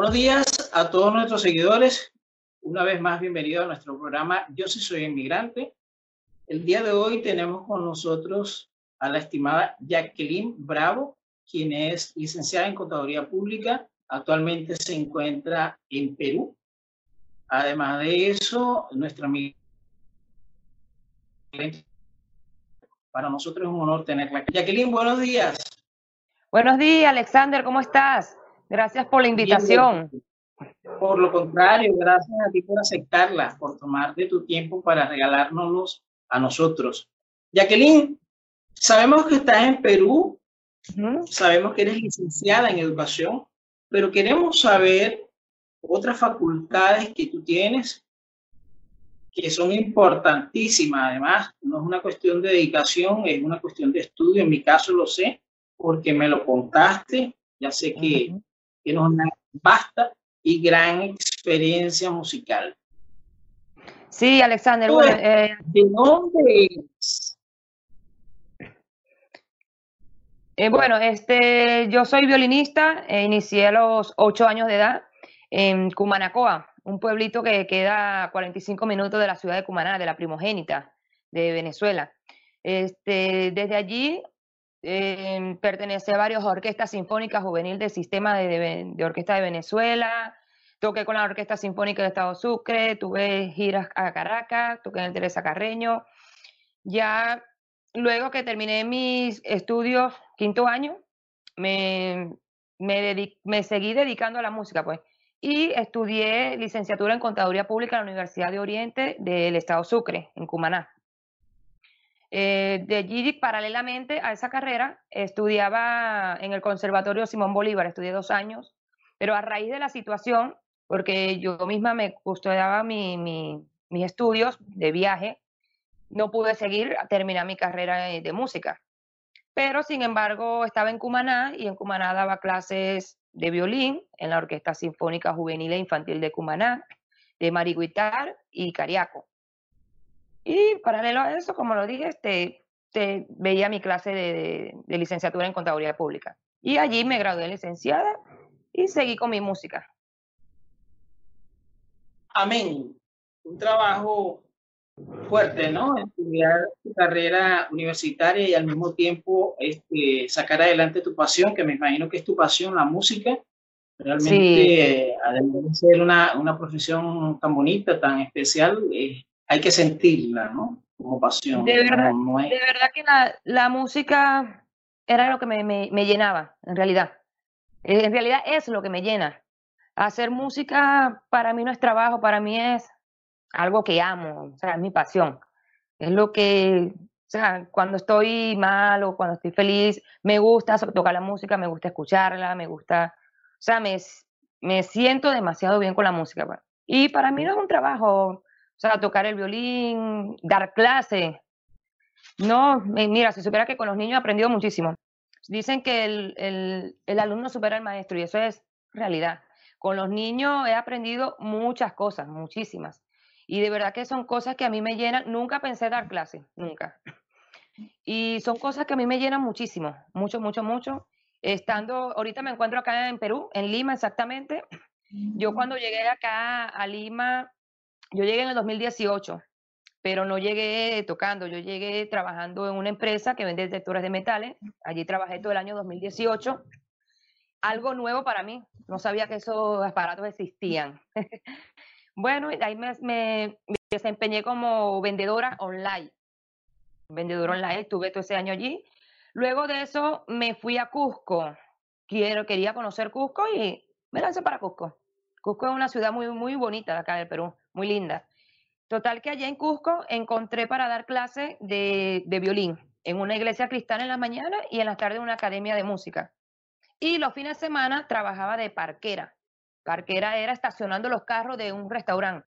Buenos días a todos nuestros seguidores. Una vez más, bienvenido a nuestro programa Yo sí soy inmigrante. El día de hoy tenemos con nosotros a la estimada Jacqueline Bravo, quien es licenciada en Contaduría Pública. Actualmente se encuentra en Perú. Además de eso, nuestra amiga para nosotros es un honor tenerla. Jacqueline, buenos días. Buenos días, Alexander, ¿cómo estás? Gracias por la invitación. Por lo contrario, gracias a ti por aceptarla, por tomarte tu tiempo para regalárnoslos a nosotros. Jacqueline, sabemos que estás en Perú, sabemos que eres licenciada en educación, pero queremos saber otras facultades que tú tienes que son importantísimas. Además, no es una cuestión de dedicación, es una cuestión de estudio. En mi caso lo sé porque me lo contaste. Ya sé que tienes una vasta y gran experiencia musical. Sí, Alexander. Bueno, eh, ¿De dónde eh, bueno, este, yo soy violinista, e inicié a los ocho años de edad en Cumanacoa, un pueblito que queda a 45 minutos de la ciudad de Cumaná, de la primogénita de Venezuela. Este, desde allí eh, a varias orquestas sinfónicas juvenil del sistema de, orquesta de Venezuela. Toqué con la Orquesta Sinfónica de Estado Sucre, tuve giras a Caracas, toqué en el Teresa Carreño. Ya luego que terminé mis estudios, quinto año, me, me, me seguí dedicando a la música, pues y estudié licenciatura en Contaduría Pública en la Universidad de Oriente del Estado Sucre, en Cumaná. Eh, de allí, paralelamente a esa carrera, estudiaba en el Conservatorio Simón Bolívar, estudié dos años, pero a raíz de la situación, porque yo misma me custodiaba mi, mis estudios de viaje, no pude seguir, terminar mi carrera de música. Pero, sin embargo, estaba en Cumaná y en Cumaná daba clases de violín en la Orquesta Sinfónica Juvenil e Infantil de Cumaná, de Mariguitar y Cariaco. Y paralelo a eso, como lo dije, este, te veía mi clase de, licenciatura en Contaduría Pública. Y allí me gradué licenciada y seguí con mi música. Amén. Un trabajo fuerte, ¿no? Estudiar tu carrera universitaria y al mismo tiempo este, sacar adelante tu pasión, que me imagino que es tu pasión, la música. Realmente, además de ser una, una, profesión tan bonita, tan especial, eh, hay que sentirla, ¿no? Como pasión. De verdad, de verdad que la, la, música era lo que me, me, me llenaba, en realidad. Eh, en realidad es lo que me llena. Hacer música para mí no es trabajo, para mí es algo que amo, o sea, es mi pasión. Es lo que, o sea, cuando estoy mal o cuando estoy feliz, me gusta tocar la música, me gusta escucharla, me gusta, o sea, me, me siento demasiado bien con la música. Pues. Y para mí no es un trabajo, o sea, tocar el violín, dar clase. No, mira, si supiera que con los niños he aprendido muchísimo. Dicen que el, el, el alumno supera al maestro y eso es realidad. Con los niños he aprendido muchas cosas, muchísimas. Y de verdad que son cosas que a mí me llenan. Nunca pensé dar clase, nunca. Y son cosas que a mí me llenan muchísimo, mucho, mucho, mucho. Estando, ahorita me encuentro acá en Perú, en Lima exactamente. Yo cuando llegué acá a Lima, yo llegué en el 2018, pero no llegué tocando, yo llegué trabajando en una empresa que vende detectores de metales. Allí trabajé todo el año 2018. Algo nuevo para mí, no sabía que esos aparatos existían. Bueno, ahí me, desempeñé como vendedora online. Vendedora online, estuve todo ese año allí. Luego de eso me fui a Cusco. Quiero, quería conocer Cusco y me lancé para Cusco. Cusco es una ciudad muy, muy bonita de acá del Perú, muy linda. Total que allá en Cusco encontré para dar clase de, de violín en una iglesia cristiana en la mañana y en las tardes en una academia de música. Y los fines de semana trabajaba de parquera. Parquera era estacionando los carros de un restaurante.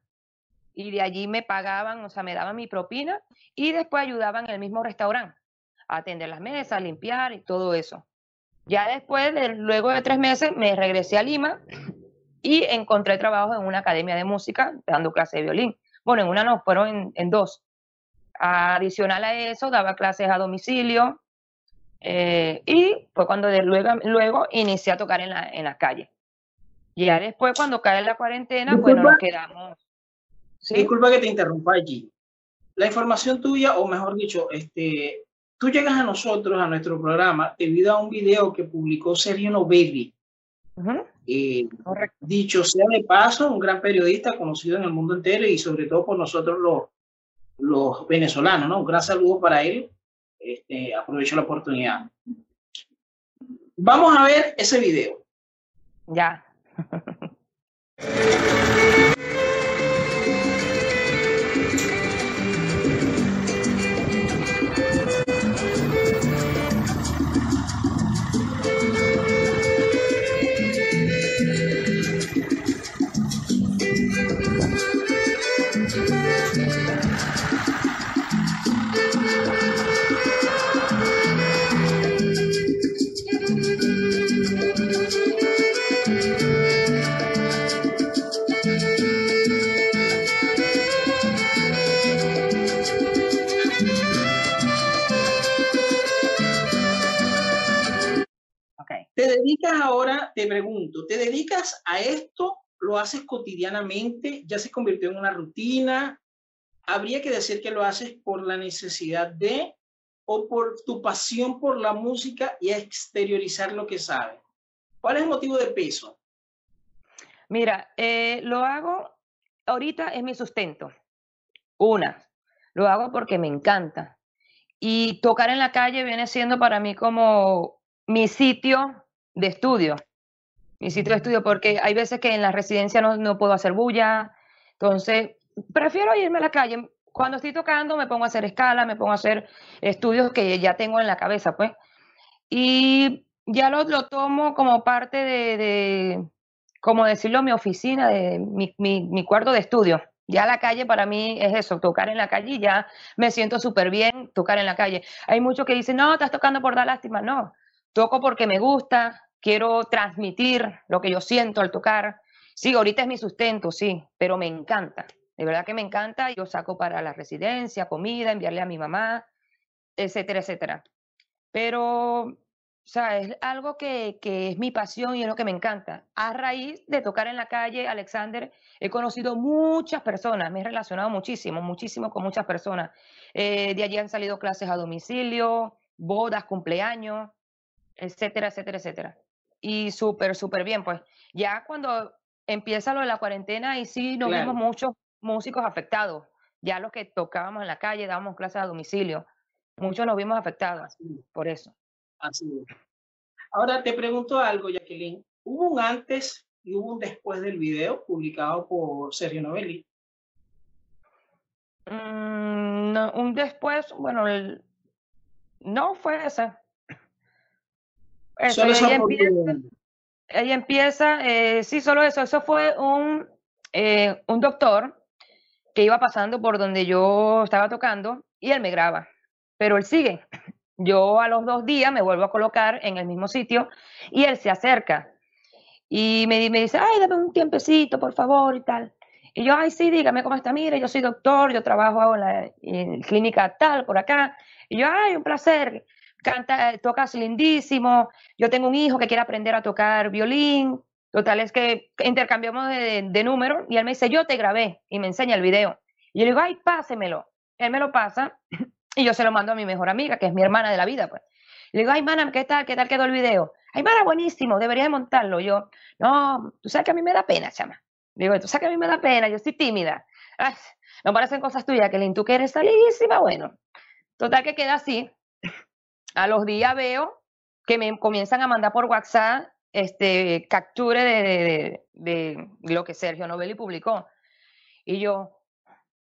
Y de allí me pagaban, o sea, me daban mi propina y después ayudaban en el mismo restaurante a atender las mesas, a limpiar y todo eso. Ya después, de, luego de tres meses, me regresé a Lima y encontré trabajo en una academia de música dando clases de violín. Bueno, en una no, fueron en, dos. Adicional a eso, daba clases a domicilio eh, y fue cuando luego, luego inicié a tocar en la, en la calle. Y ya después, cuando cae la cuarentena, bueno, nos quedamos. Disculpa que te interrumpa allí. La información tuya, o mejor dicho, este, tú llegas a nosotros, a nuestro programa, debido a un video que publicó Sergio Novelli. Eh, dicho sea de paso, un gran periodista conocido en el mundo entero y sobre todo por nosotros los, los venezolanos, ¿no? Un gran saludo para él. Este, aprovecho la oportunidad. Vamos a ver ese video. Ya. te pregunto, ¿te dedicas a esto? ¿Lo haces cotidianamente? ¿Ya se convirtió en una rutina? ¿Habría que decir que lo haces por la necesidad de o por tu pasión por la música y exteriorizar lo que sabes? ¿Cuál es el motivo de peso? Mira, eh, lo hago, ahorita es mi sustento. Una, lo hago porque me encanta. Y tocar en la calle viene siendo para mí como mi sitio de estudio, mi sitio de estudio, porque hay veces que en la residencia no, no puedo hacer bulla, entonces prefiero irme a la calle. Cuando estoy tocando me pongo a hacer escala, me pongo a hacer estudios que ya tengo en la cabeza, pues. Y ya lo, lo tomo como parte de, de, como decirlo, mi oficina, de mi, mi, mi cuarto de estudio. Ya la calle para mí es eso, tocar en la calle y ya me siento súper bien tocar en la calle. Hay muchos que dicen, no, estás tocando por dar lástima. No, toco porque me gusta, quiero transmitir lo que yo siento al tocar. Sí, ahorita es mi sustento, sí, pero me encanta. De verdad que me encanta. Yo saco para la residencia, comida, enviarle a mi mamá, etcétera, etcétera. Pero, o sea, es algo que, que es mi pasión y es lo que me encanta. A raíz de tocar en la calle, Alexander, he conocido muchas personas, me he relacionado muchísimo, muchísimo con muchas personas. Eh, de allí han salido clases a domicilio, bodas, cumpleaños etcétera, etcétera, etcétera. Y súper, súper bien, pues ya cuando empieza lo de la cuarentena y sí nos vimos muchos músicos afectados, ya los que tocábamos en la calle, dábamos clases a domicilio, muchos nos vimos afectados por eso. Así es. Ahora te pregunto algo, Jacqueline. ¿Hubo un antes y hubo un después del video publicado por Sergio Novelli? Mm, no, un después, bueno, el, no fue ese. Eso, ella, empieza, ella empieza, eh, sí, solo eso. Eso fue un, eh, un doctor que iba pasando por donde yo estaba tocando y él me graba, pero él sigue. Yo a los dos días me vuelvo a colocar en el mismo sitio y él se acerca y me, me dice, ay, dame un tiempecito, por favor, y tal. Y yo, ay, sí, dígame cómo está, mire, yo soy doctor, yo trabajo en la en clínica tal, por acá. Y yo, ay, un placer canta, tocas lindísimo, yo tengo un hijo que quiere aprender a tocar violín, total es que intercambiamos de, de número y él me dice, yo te grabé y me enseña el video. Y yo le digo, ay, pásemelo. Él me lo pasa y yo se lo mando a mi mejor amiga, que es mi hermana de la vida, pues. le digo, ay, mana, ¿qué tal? ¿Qué tal quedó el video? Ay, mana, buenísimo, debería de montarlo. Yo, no, tú sabes que a mí me da pena, chama. digo, tú sabes que a mí me da pena, yo soy tímida. Ay, no parecen cosas tuyas, que tú que eres bueno. Total que queda así. A los días veo que me comienzan a mandar por WhatsApp este capture de, de, lo que Sergio Novelli publicó. Y yo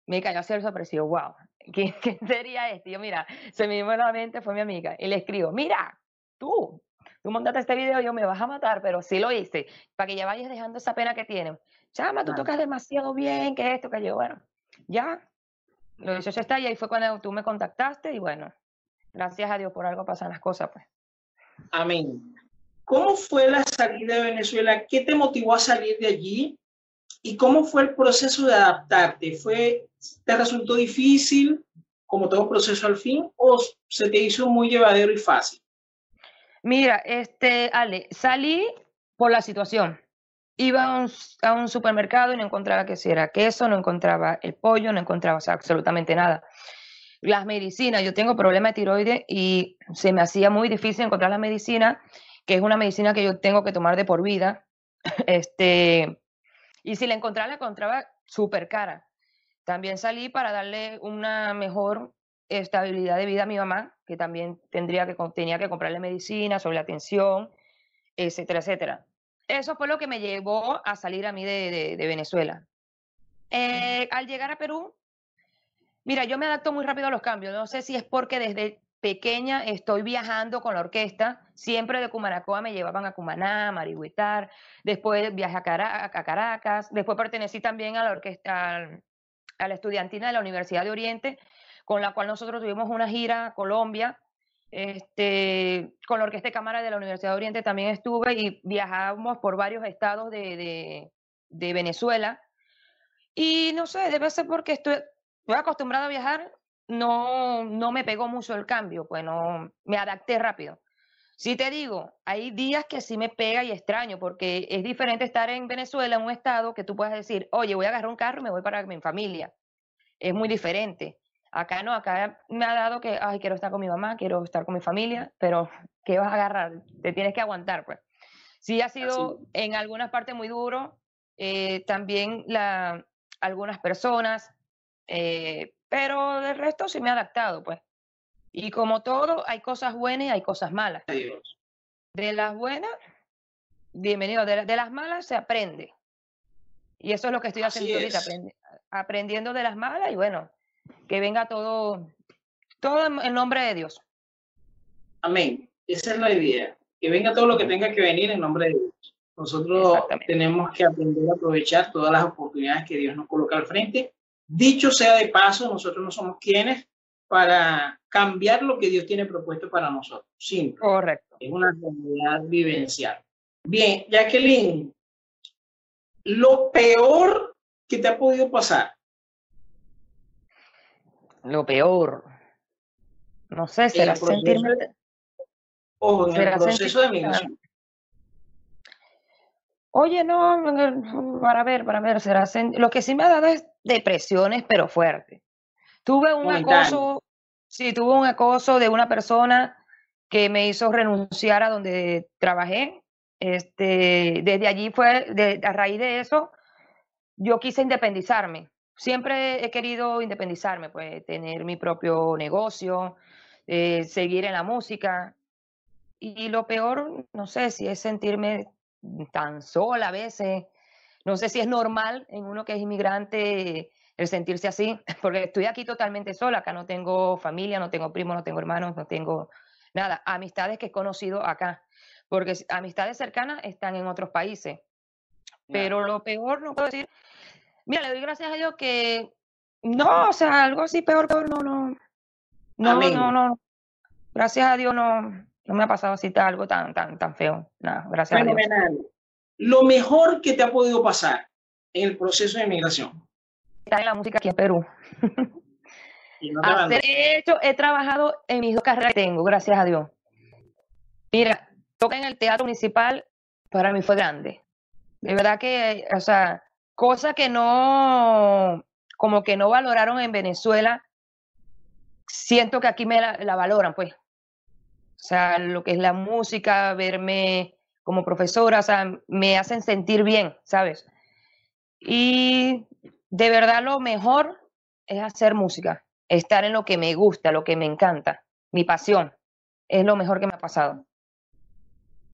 me cayó a hacer sorpresivo, wow, ¿qué, ¿qué, sería esto? Y yo, mira, se me vino a la mente, fue mi amiga, y le escribo, mira, tú, tú montaste este video, yo me vas a matar, pero sí lo hice, para que ya vayas dejando esa pena que tienes. Chama, tú tocas demasiado bien, que esto, que yo, bueno, ya, lo hizo ya está, y ahí fue cuando tú me contactaste, y bueno, gracias a Dios por algo pasan las cosas, pues. Amén. ¿Cómo fue la salida de Venezuela? ¿Qué te motivó a salir de allí? ¿Y cómo fue el proceso de adaptarte? ¿Fue, ¿Te resultó difícil, como todo proceso al fin, o se te hizo muy llevadero y fácil? Mira, este, Ale, salí por la situación. iba a un, supermercado y no encontraba que si era queso, no encontraba el pollo, no encontraba absolutamente nada. Las medicinas, yo tengo problema de tiroides y se me hacía muy difícil encontrar la medicina, que es una medicina que yo tengo que tomar de por vida. Este, y si la encontraba, la encontraba súper cara. También salí para darle una mejor estabilidad de vida a mi mamá, que también tendría que, tenía que comprarle medicina sobre la atención, etcétera, etcétera. Eso fue lo que me llevó a salir a mí de, Venezuela. Eh, al llegar a Perú, mira, yo me adapto muy rápido a los cambios. No sé si es porque desde pequeña estoy viajando con la orquesta. Siempre de Cumanacoa me llevaban a Cumaná, a Marihuitar. Después viajé a, Caracas. Después pertenecí también a la orquesta, a la estudiantina de la Universidad de Oriente, con la cual nosotros tuvimos una gira a Colombia este, con la Orquesta de Cámara de la Universidad de Oriente también estuve y viajamos por varios estados de, Venezuela. Y no sé, debe ser porque estoy, estoy acostumbrada a viajar, no, no me pegó mucho el cambio, pues no, me adapté rápido. Si te digo, hay días que sí me pega y extraño, porque es diferente estar en Venezuela, en un estado que tú puedas decir, oye, voy a agarrar un carro y me voy para mi familia. Es muy diferente. Acá no, acá me ha dado que, ay, quiero estar con mi mamá, quiero estar con mi familia, pero ¿qué vas a agarrar? Te tienes que aguantar, pues. Sí ha sido en algunas partes muy duro, eh, también la, algunas personas, eh, pero del resto sí me ha adaptado, pues. Y como todo, hay cosas buenas y hay cosas malas. De las buenas, bienvenido. De, de, las malas se aprende. Y eso es lo que estoy haciendo ahorita, aprendiendo de las malas y bueno, que venga todo, todo en nombre de Dios. Amén. Esa es la idea. Que venga todo lo que tenga que venir en nombre de Dios. Nosotros tenemos que aprender a aprovechar todas las oportunidades que Dios nos coloca al frente. Dicho sea de paso, nosotros no somos quienes para cambiar lo que Dios tiene propuesto para nosotros. Simple. Correcto. Es una realidad vivencial. Bien, Jacqueline, lo peor que te ha podido pasar lo peor. No sé, será sentirme. O en el proceso de migración. Oye, no, para ver, para ver, será lo que sí me ha dado es depresiones, pero fuerte. Tuve un acoso, sí, tuve un acoso de una persona que me hizo renunciar a donde trabajé. Este, desde allí fue, de, a raíz de eso, yo quise independizarme siempre he querido independizarme, pues tener mi propio negocio, eh, seguir en la música. Y lo peor, no sé si es sentirme tan sola a veces. No sé si es normal en uno que es inmigrante el sentirse así, porque estoy aquí totalmente sola, acá no tengo familia, no tengo primos, no tengo hermanos, no tengo nada, amistades que he conocido acá, porque amistades cercanas están en otros países. Pero lo peor, no puedo decir, Mira, le doy gracias a Dios que no, o sea, algo así peor, peor, no, no. No, no, no. Gracias a Dios no, no me ha pasado así algo tan, tan, tan feo. Nada, gracias a Dios. Lo mejor que te ha podido pasar en el proceso de migración. Estar en la música aquí en Perú. de hecho, he trabajado en mis dos carreras que tengo, gracias a Dios. Mira, toca en el teatro municipal, para mí fue grande. De verdad que, o sea, cosa que no, como que no valoraron en Venezuela, siento que aquí me la, valoran, pues. O sea, lo que es la música, verme como profesora, o sea, me hacen sentir bien, ¿sabes? Y de verdad lo mejor es hacer música, estar en lo que me gusta, lo que me encanta, mi pasión. Es lo mejor que me ha pasado.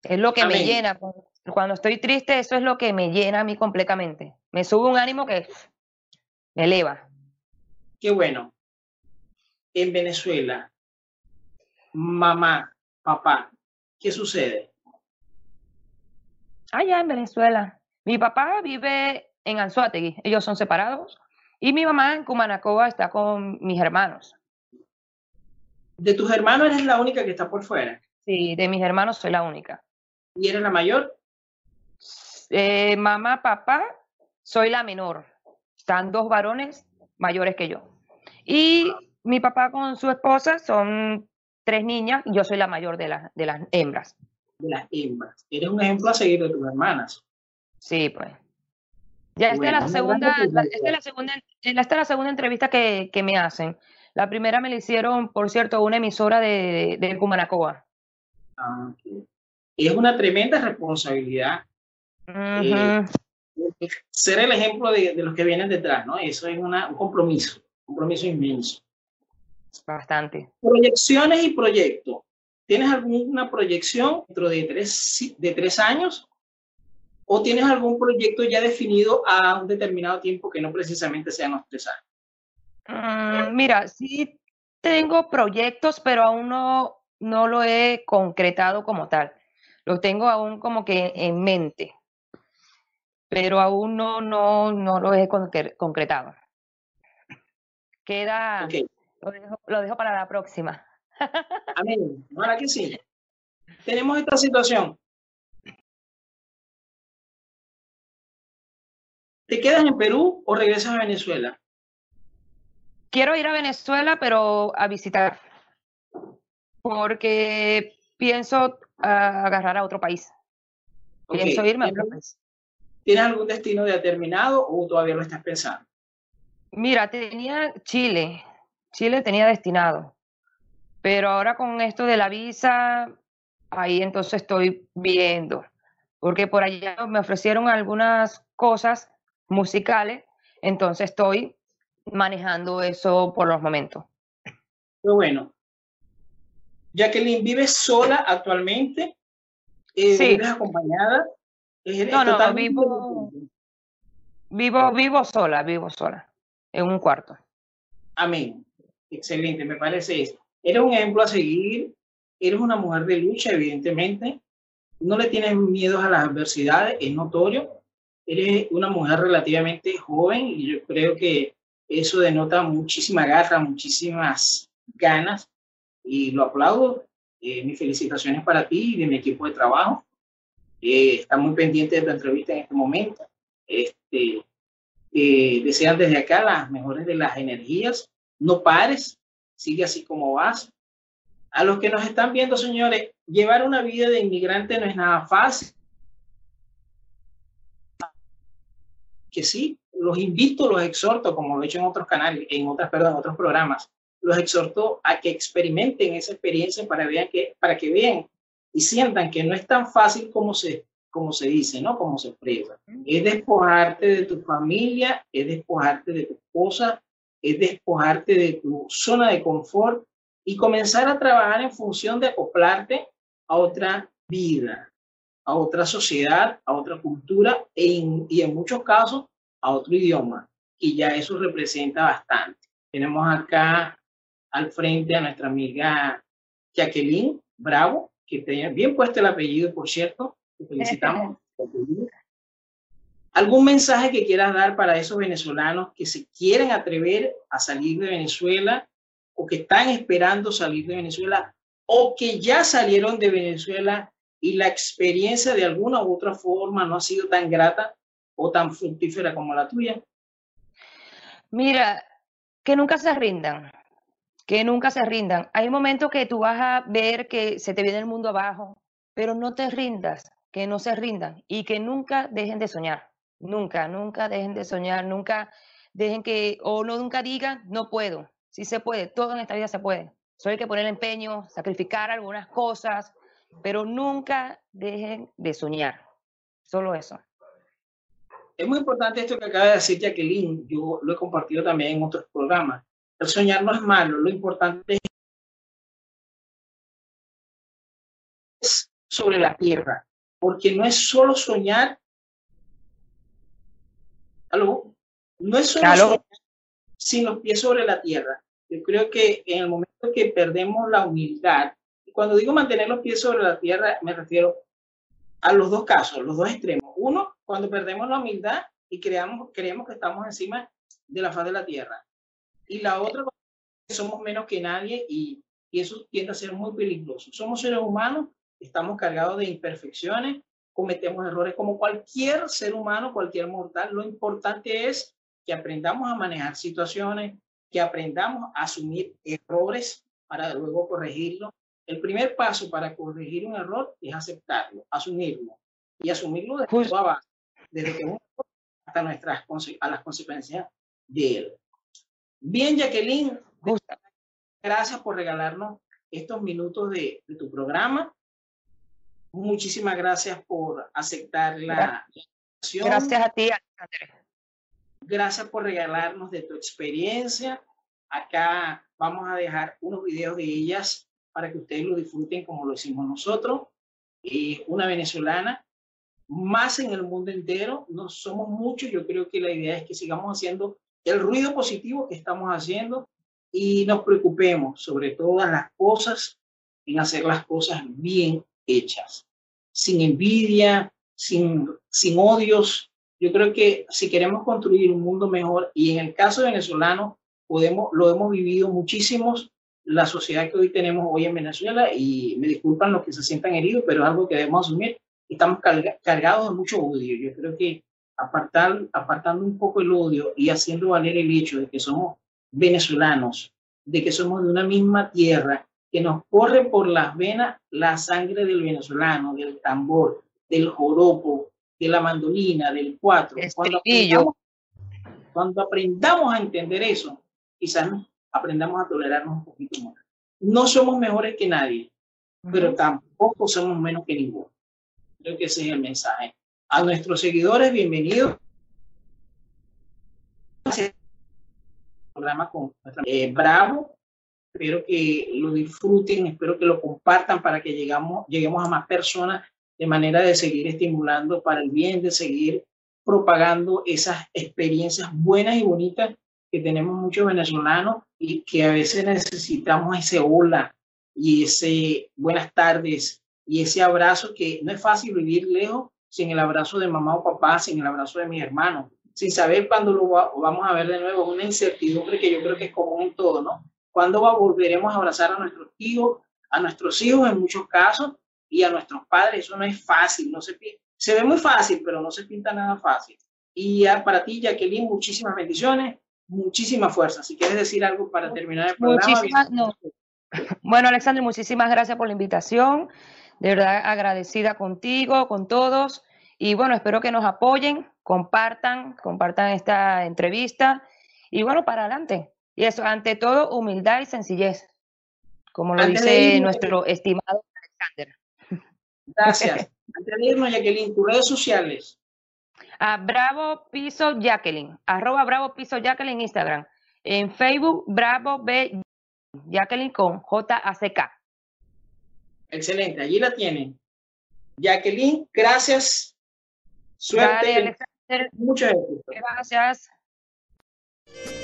Es lo que me llena. Cuando estoy triste, eso es lo que me llena a mí completamente. Me sube un ánimo que me eleva. Qué bueno. En Venezuela, mamá, papá, ¿qué sucede? Allá en Venezuela. Mi papá vive en Anzuategui, ellos son separados. Y mi mamá en Cumanacoa está con mis hermanos. ¿De tus hermanos eres la única que está por fuera? Sí, de mis hermanos soy la única. ¿Y eres la mayor? Eh, mamá, papá, soy la menor. Están dos varones mayores que yo. Y mi papá con su esposa son tres niñas y yo soy la mayor de, de las hembras. De las hembras. Eres un ejemplo a seguir de tus hermanas. Sí, pues. Ya esta, es la segunda, esta, es la segunda, esta es la segunda entrevista que, que, me hacen. La primera me la hicieron, por cierto, una emisora de, de Cumanacoa. Ah, es una tremenda responsabilidad. Eh, ser el ejemplo de, de, los que vienen detrás, ¿no? Eso es una, un compromiso, un compromiso inmenso. Bastante. Proyecciones y proyectos. ¿Tienes alguna proyección dentro de tres, de tres años? ¿O tienes algún proyecto ya definido a un determinado tiempo que no precisamente sean los tres años? Mm, mira, sí tengo proyectos, pero aún no, no lo he concretado como tal. Lo tengo aún como que en mente, pero aún no, no, no lo he concretado. Queda, lo, dejo, lo dejo para la próxima. Amén. Ahora que sí. Tenemos esta situación. ¿Te quedas en Perú o regresas a Venezuela? Quiero ir a Venezuela, pero a visitar. Porque pienso agarrar a otro país. Pienso irme a otro país. ¿Tienes algún destino determinado o todavía lo estás pensando? Mira, tenía Chile. Chile tenía destinado. Pero ahora con esto de la visa, ahí entonces estoy viendo. Porque por allá me ofrecieron algunas cosas musicales, entonces estoy manejando eso por los momentos. Pero bueno, Jacqueline, ¿vives sola actualmente? Eh, sí. ¿Vives acompañada? no, no, vivo, vivo, vivo sola, vivo sola, en un cuarto. Amén. Excelente, me parece eso. Eres un ejemplo a seguir, eres una mujer de lucha, evidentemente. No le tienes miedo a las adversidades, es notorio. Eres una mujer relativamente joven y yo creo que eso denota muchísima garra, muchísimas ganas y lo aplaudo. Eh, mis felicitaciones para ti y de mi equipo de trabajo. Eh, está muy pendiente de tu entrevista en este momento. Este, eh, desean desde acá las mejores de las energías. No pares, sigue así como vas. A los que nos están viendo, señores, llevar una vida de inmigrante no es nada fácil. Que sí, los invito, los exhorto, como lo he hecho en otros canales, en otras, perdón, en otros programas, los exhorto a que experimenten esa experiencia para, vean que, para que vean y sientan que no es tan fácil como se, como se dice, ¿no? Como se expresa. Es despojarte de tu familia, es despojarte de tu esposa, es despojarte de tu zona de confort y comenzar a trabajar en función de acoplarte a otra vida, a otra sociedad, a otra cultura e y en muchos casos a otro idioma. Y ya eso representa bastante. Tenemos acá al frente a nuestra amiga Jacqueline Bravo, que tenía bien puesto el apellido, por cierto. Te felicitamos. ¿Algún mensaje que quieras dar para esos venezolanos que se quieren atrever a salir de Venezuela o que están esperando salir de Venezuela o que ya salieron de Venezuela y la experiencia de alguna u otra forma no ha sido tan grata o tan fructífera como la tuya? Mira, que nunca se rindan, que nunca se rindan. Hay momentos que tú vas a ver que se te viene el mundo abajo, pero no te rindas, que no se rindan y que nunca dejen de soñar. Nunca, nunca dejen de soñar, nunca dejen que, o no nunca digan, no puedo. Sí se puede, todo en esta vida se puede. Solo hay que poner empeño, sacrificar algunas cosas, pero nunca dejen de soñar. Solo eso. Es muy importante esto que acaba de decir Jacqueline, yo lo he compartido también en otros programas. El soñar no es malo, lo importante es sobre la tierra, porque no es solo soñar ¿Aló? No es solo sin los pies sobre la tierra. Yo creo que en el momento que perdemos la humildad, y cuando digo mantener los pies sobre la tierra, me refiero a los dos casos, los dos extremos. Uno, cuando perdemos la humildad y creamos, creemos que estamos encima de la faz de la tierra. Y la otra, que somos menos que nadie y, y eso tiende a ser muy peligroso. Somos seres humanos, estamos cargados de imperfecciones, cometemos errores como cualquier ser humano, cualquier mortal. Lo importante es que aprendamos a manejar situaciones, que aprendamos a asumir errores para luego corregirlo. El primer paso para corregir un error es aceptarlo, asumirlo y asumirlo de base. desde que hasta nuestras a las consecuencias de él. Bien, Jacqueline, gracias por regalarnos estos minutos de, tu programa. Muchísimas gracias por aceptar la invitación. Gracias a ti, Alexander. Gracias por regalarnos de tu experiencia. Acá vamos a dejar unos videos de ellas para que ustedes lo disfruten como lo hicimos nosotros. Eh, una venezolana, más en el mundo entero, no somos muchos, yo creo que la idea es que sigamos haciendo el ruido positivo que estamos haciendo y nos preocupemos sobre todas las cosas en hacer las cosas bien hechas, sin envidia, sin, sin odios. Yo creo que si queremos construir un mundo mejor, y en el caso venezolano, podemos, lo hemos vivido muchísimos, la sociedad que hoy tenemos hoy en Venezuela, y me disculpan los que se sientan heridos, pero es algo que debemos asumir, estamos cargados de mucho odio. Yo creo que apartar, apartando un poco el odio y haciendo valer el hecho de que somos venezolanos, de que somos de una misma tierra, que nos corre por las venas la sangre del venezolano, del tambor, del joropo, de la mandolina, del cuatro. Cuando aprendamos, cuando aprendamos a entender eso, quizás aprendamos a tolerarnos un poquito más. No somos mejores que nadie, pero tampoco somos menos que ninguno. Creo que ese es el mensaje. A nuestros seguidores, bienvenidos. Programa con eh, Bravo. Espero que lo disfruten, espero que lo compartan para que llegamos, lleguemos a más personas de manera de seguir estimulando para el bien, de seguir propagando esas experiencias buenas y bonitas que tenemos muchos venezolanos y que a veces necesitamos ese hola y ese buenas tardes y ese abrazo que no es fácil vivir lejos sin el abrazo de mamá o papá, sin el abrazo de mis hermanos, sin saber cuándo lo vamos a ver de nuevo, una incertidumbre que yo creo que es común en todo, ¿no? ¿Cuándo volveremos a abrazar a nuestros hijos, a nuestros hijos en muchos casos y a nuestros padres? Eso no es fácil, no se, se ve muy fácil, pero no se pinta nada fácil. Y para ti, Jacqueline, muchísimas bendiciones, muchísima fuerza. Si quieres decir algo para terminar el programa. Bueno, Alexander, muchísimas gracias por la invitación. De verdad agradecida contigo, con todos. Y bueno, espero que nos apoyen, compartan, compartan esta entrevista. Y bueno, para adelante. Y eso, ante todo, humildad y sencillez, como lo dice nuestro estimado Alexander. Gracias. Antes de irnos, Jacqueline, tus redes sociales. A Bravo Piso Jacqueline, arroba Bravo Piso Jacqueline Instagram. En Facebook, Bravo B Jacqueline con J-A-C-K. Excelente, allí la tienen. Jacqueline, gracias. Suerte. Muchas gracias. Gracias.